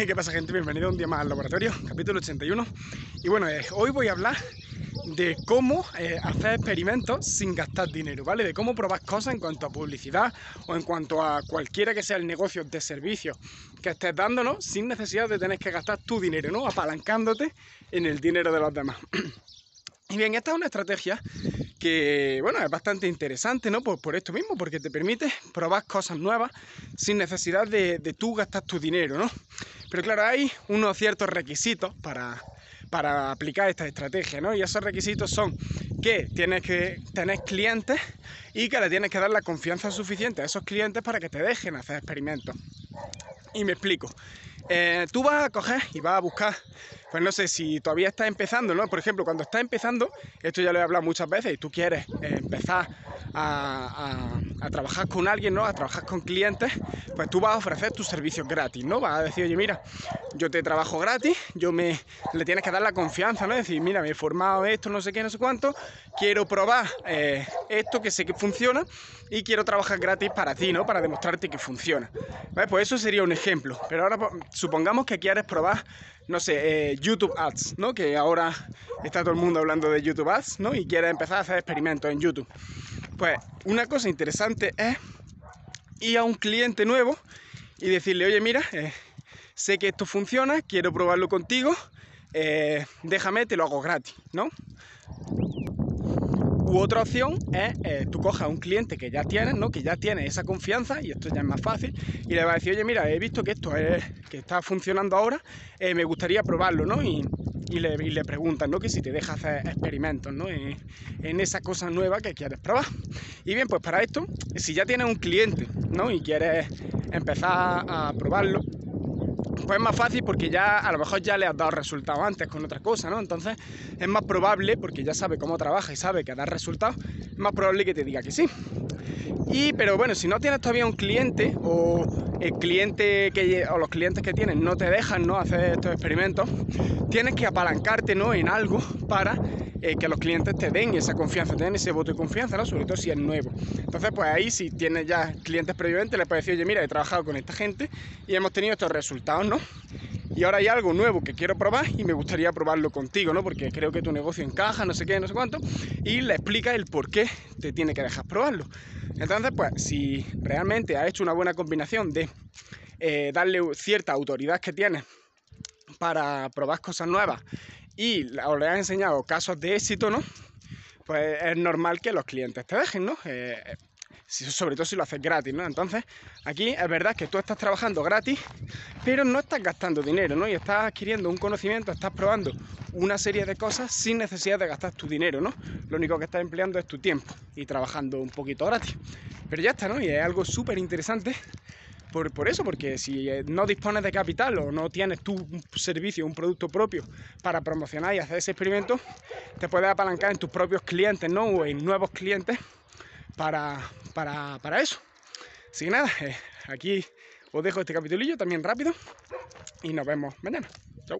¿Qué pasa gente? Bienvenido un día más al laboratorio, capítulo 81 Y bueno, eh, hoy voy a hablar de cómo eh, hacer experimentos sin gastar dinero, ¿vale? De cómo probar cosas en cuanto a publicidad o en cuanto a cualquiera que sea el negocio de servicio que estés dándonos sin necesidad de tener que gastar tu dinero, ¿no? Apalancándote en el dinero de los demás. Y bien, esta es una estrategia que, bueno, es bastante interesante, ¿no? Por, por esto mismo, porque te permite probar cosas nuevas sin necesidad de, de tú gastar tu dinero, ¿no? Pero claro, hay unos ciertos requisitos para, para aplicar esta estrategia, ¿no? Y esos requisitos son que tienes que tener clientes y que le tienes que dar la confianza suficiente a esos clientes para que te dejen hacer experimentos. Y me explico. Eh, tú vas a coger y vas a buscar, pues no sé, si todavía estás empezando, ¿no? Por ejemplo, cuando estás empezando, esto ya lo he hablado muchas veces, y tú quieres empezar a, trabajar con alguien, ¿no? A trabajar con clientes, pues tú vas a ofrecer tus servicios gratis, ¿no? Vas a decir, oye, mira, yo te trabajo gratis, yo me le tienes que dar la confianza, ¿no? Decir, mira, me he formado esto, no sé qué, no sé cuánto, quiero probar eh, esto que sé que funciona y quiero trabajar gratis para ti, ¿no? Para demostrarte que funciona. Pues eso sería un ejemplo. Pero ahora pues, supongamos que quieres probar, no sé, eh, YouTube Ads, ¿no? Que ahora está todo el mundo hablando de YouTube Ads, ¿no? Y quieres empezar a hacer experimentos en YouTube. Pues una cosa interesante es ir a un cliente nuevo y decirle, oye, mira, eh, sé que esto funciona, quiero probarlo contigo, eh, déjame, te lo hago gratis, ¿no? U otra opción es, eh, tú cojas a un cliente que ya tienes, ¿no? Que ya tiene esa confianza, y esto ya es más fácil, y le vas a decir, oye, mira, he visto que esto es, que está funcionando ahora, eh, me gustaría probarlo, ¿no? Y, le, preguntan, ¿no? Que si te deja hacer experimentos, ¿no? En, en, esa cosa nueva que quieres probar. Y bien, pues para esto, si ya tienes un cliente, ¿no? Y quieres empezar a probarlo, pues es más fácil porque ya a lo mejor ya le has dado resultados antes con otra cosa, ¿no? Entonces es más probable, porque ya sabe cómo trabaja y sabe que da resultados, es más probable que te diga que sí. Y, pero bueno, si no tienes todavía un cliente o el cliente que, o los clientes que tienes no te dejan ¿no? hacer estos experimentos, tienes que apalancarte ¿no? en algo para eh, que los clientes te den esa confianza, te den ese voto de confianza, ¿no? sobre todo si es nuevo. Entonces, pues ahí si tienes ya clientes previamente, le puedes decir, oye, mira, he trabajado con esta gente y hemos tenido estos resultados, ¿no? Y ahora hay algo nuevo que quiero probar y me gustaría probarlo contigo, ¿no? Porque creo que tu negocio encaja, no sé qué, no sé cuánto, y le explica el por qué te tiene que dejar probarlo. Entonces, pues, si realmente has hecho una buena combinación de eh, darle cierta autoridad que tienes para probar cosas nuevas y le has enseñado casos de éxito, ¿no? Pues es normal que los clientes te dejen, ¿no? Eh, sobre todo si lo haces gratis, ¿no? Entonces, aquí es verdad que tú estás trabajando gratis, pero no estás gastando dinero, ¿no? Y estás adquiriendo un conocimiento, estás probando una serie de cosas sin necesidad de gastar tu dinero, ¿no? Lo único que estás empleando es tu tiempo y trabajando un poquito gratis. Pero ya está, ¿no? Y es algo súper interesante por, eso, porque si eh, no dispones de capital o no tienes tu servicio, un producto propio para promocionar y hacer ese experimento, te puedes apalancar en tus propios clientes, ¿no? O en nuevos clientes para, para, eso. Así que nada, eh, aquí os dejo este capitulillo también rápido y nos vemos mañana. Chao.